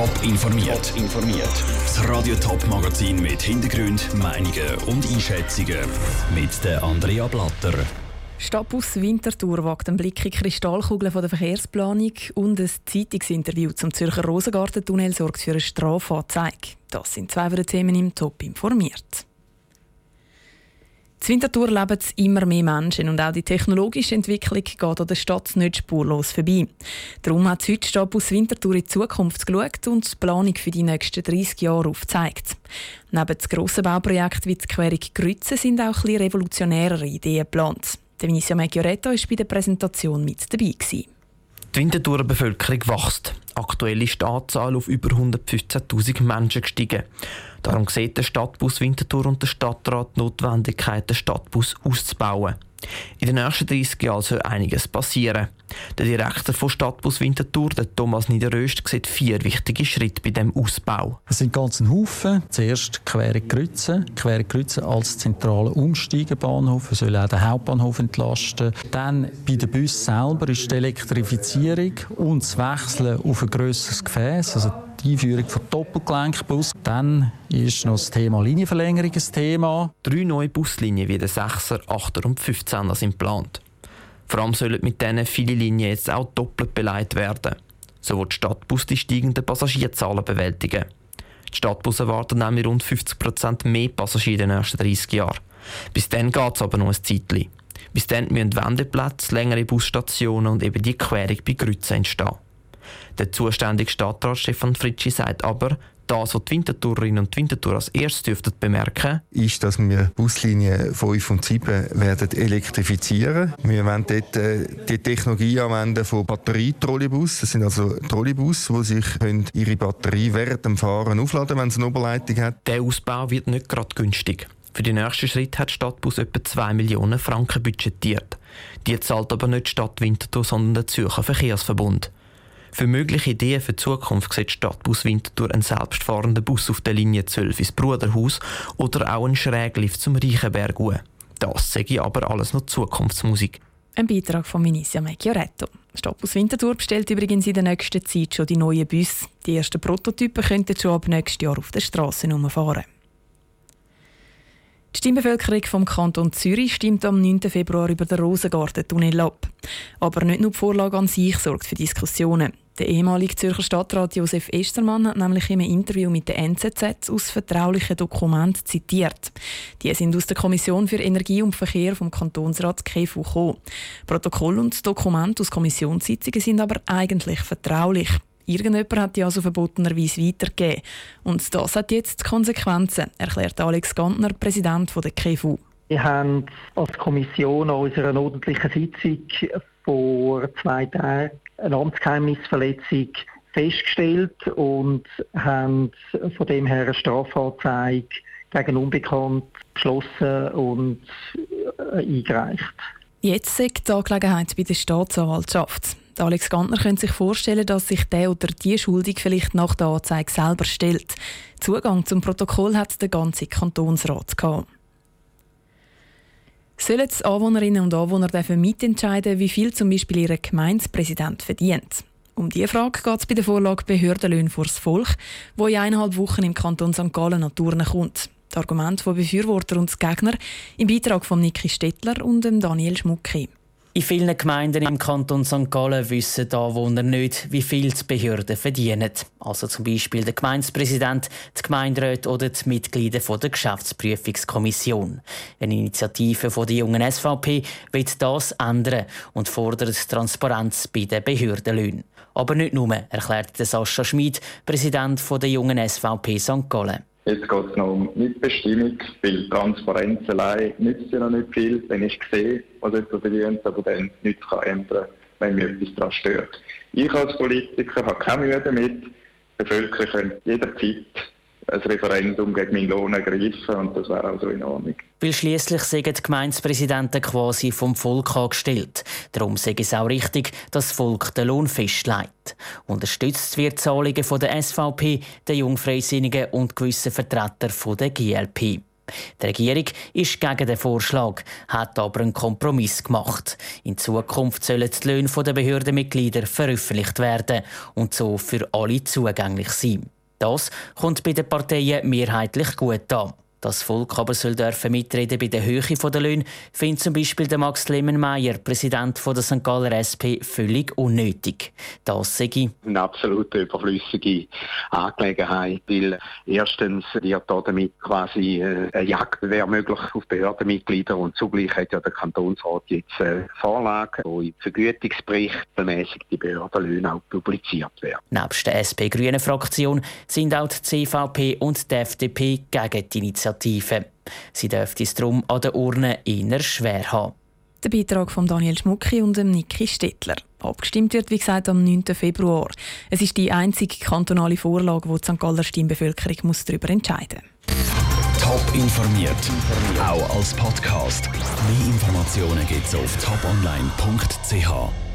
Top informiert. informiert. Das Radio Top Magazin mit Hintergrund, Meinungen und Einschätzungen mit der Andrea Blatter. Stadtbus Winterthur wagt einen Blick in die Kristallkugeln der Verkehrsplanung und ein Zeitungsinterview zum Zürcher Rosengartentunnel sorgt für eine Strafanzeige. Das sind zwei der Themen im Top informiert. In Winterthur leben immer mehr Menschen und auch die technologische Entwicklung geht an der Stadt nicht spurlos vorbei. Darum hat heute Stadtbus Winterthur in die Zukunft geschaut und die Planung für die nächsten 30 Jahre aufgezeigt. Neben grossen Bauprojekt wie die Querung Grütze sind auch ein revolutionärere Ideen geplant. Vinicia Meggioretto war bei der Präsentation mit dabei. Gewesen. Die Winterthurer Bevölkerung wächst. Aktuell ist die Anzahl auf über 115.000 Menschen gestiegen. Darum sieht der Stadtbus Winterthur und der Stadtrat die Notwendigkeit, den Stadtbus auszubauen. In den nächsten 30 Jahren soll einiges passieren. Der Direktor von Stadtbus Winterthur, der Thomas Niederöst, sieht vier wichtige Schritte bei dem Ausbau. Es sind ganz ein Haufen. Zuerst Quere Grütze. Quere Grütze als zentraler Umsteigebahnhof. Er soll auch den Hauptbahnhof entlasten. Dann bei den Bus selber ist die Elektrifizierung und das Wechseln auf ein grösseres Gefäß. Also die Einführung von Doppelgelenkbus. Dann ist noch das Thema Linienverlängerung ein Thema. Drei neue Buslinien wie der 6er, 8er und 15er sind geplant. Vor allem sollen mit diesen viele Linien jetzt auch doppelt beleidigt werden. So wird die Stadtbus die steigenden Passagierzahlen bewältigen. Die Stadtbus erwarten nämlich rund 50% mehr Passagiere in den nächsten 30 Jahren. Bis dann geht es aber noch ein Zeitchen. Bis dann müssen Wendeplätze, längere Busstationen und eben die Querung bei Grützen entstehen. Der zuständige Stadtrat Stefan Fritschi sagt aber, das, was die Wintertourerinnen und Winterthur als erstes dürften bemerken, ist, dass wir Buslinien 5 und 7 werden elektrifizieren. Wir werden dort äh, die Technologie anwenden von Batterietrolleybus. Das sind also Trolleybus, die sich ihre Batterie während dem Fahren aufladen, wenn es eine Oberleitung hat. Der Ausbau wird nicht gerade günstig. Für den nächsten Schritt hat die Stadtbus etwa 2 Millionen Franken budgetiert. Die zahlt aber nicht die Stadt Winterthur, sondern der Zürcher Verkehrsverbund. Für mögliche Ideen für die Zukunft sieht Stadtbus Winterthur einen selbstfahrenden Bus auf der Linie 12 ins Bruderhaus oder auch einen Schräglift zum Reichenberg hoch. Das sage ich aber alles noch Zukunftsmusik. Ein Beitrag von Minicia Meggioretto. Stadtbus Winterthur bestellt übrigens in der nächsten Zeit schon die neuen Busse. Die ersten Prototypen könnten schon ab nächstes Jahr auf der Straße fahren. Die Stimmbevölkerung vom Kanton Zürich stimmt am 9. Februar über den Rosengarten-Tunnel ab. Aber nicht nur die Vorlage an sich sorgt für Diskussionen. Der ehemalige Zürcher Stadtrat Josef Estermann hat nämlich in einem Interview mit der NZZ aus vertraulichen Dokumenten zitiert. Die sind aus der Kommission für Energie und Verkehr vom Kantonsrat gekommen. Protokoll und Dokumente aus Kommissionssitzungen sind aber eigentlich vertraulich. Irgendjemand hat die also verbotenerweise weitergegeben. Und das hat jetzt Konsequenzen, erklärt Alex Gantner, Präsident der KFU. Wir haben als Kommission an unserer ordentlichen Sitzung vor zwei Tagen eine Amtsgeheimnisverletzung festgestellt und haben von dem her eine Strafanzeige gegen Unbekannt beschlossen und äh, eingereicht. Jetzt sagt die Angelegenheit bei der Staatsanwaltschaft. Alex Gantner könnte sich vorstellen, dass sich der oder die Schuldig vielleicht nach der Anzeige selber stellt. Zugang zum Protokoll hat der ganze Kantonsrat gehabt. Sollen die Anwohnerinnen und Anwohner dürfen mitentscheiden, wie viel zum Beispiel ihr Gemeindepräsident verdient? Um diese Frage geht es bei der Vorlage Behördenlöhne vors Volk, wo in eineinhalb Wochen im Kanton St. Gallen an kommt. Das Argument von Befürworter und Gegner im Beitrag von Niki Stettler und Daniel Schmucki. In vielen Gemeinden im Kanton St. Gallen wissen die Anwohner nicht, wie viel die Behörden verdienen. Also zum Beispiel der Gemeindepräsident, die Gemeinderäte oder die Mitglieder der Geschäftsprüfungskommission. Eine Initiative der jungen SVP will das ändern und fordert Transparenz bei den Behördenlöhnen. Aber nicht nur, erklärt Sascha Schmid, Präsident der jungen SVP St. Gallen. Jetzt geht es noch um Mitbestimmung, weil Transparenz allein nützt ja noch nicht viel. Wenn ich sehe, was jemand verdient, aber dann nichts kann ändern wenn mich etwas daran stört. Ich als Politiker habe keine Mühe damit. Die Bevölkerung könnte jederzeit ein Referendum gegen meinen Lohn ergreifen und das wäre also in Ordnung. Weil schliesslich sind die Gemeindepräsidenten quasi vom Volk angestellt. Darum sei es auch richtig, dass das Volk den Lohn festlegt. Unterstützt wird Zahlungen von der SVP, der Jungfreisinnigen und gewissen Vertreter von der GLP. Die Regierung ist gegen den Vorschlag, hat aber einen Kompromiss gemacht. In Zukunft sollen die Löhne der Behördenmitglieder veröffentlicht werden und so für alle zugänglich sein. Das kommt bei den Parteien mehrheitlich gut an. Das Volk aber soll dürfen mitreden bei der Höhe der Löhne, findet zum Beispiel der Max Lemmenmeier, Präsident der St. Galler SP, völlig unnötig. Das sei eine absolut überflüssige Angelegenheit, weil erstens wird damit quasi äh, eine Jagd wäre möglich auf Behördenmitglieder und zugleich hat ja der Kantonsrat jetzt eine Vorlage, wo im Vergütungsbericht bemäßig die Behördenlöhne auch publiziert werden. Nebst der SP-Grünen-Fraktion sind auch die CVP und die FDP gegen die Initiative Initiative. Sie dürfte es darum an der Urne eher schwer haben. Der Beitrag von Daniel Schmucki und Niki Stettler. Abgestimmt wird, wie gesagt, am 9. Februar. Es ist die einzige kantonale Vorlage, wo die St. Galler Stimmbevölkerung muss darüber entscheiden muss. Top informiert, auch als Podcast. Mehr Informationen gibt es auf toponline.ch.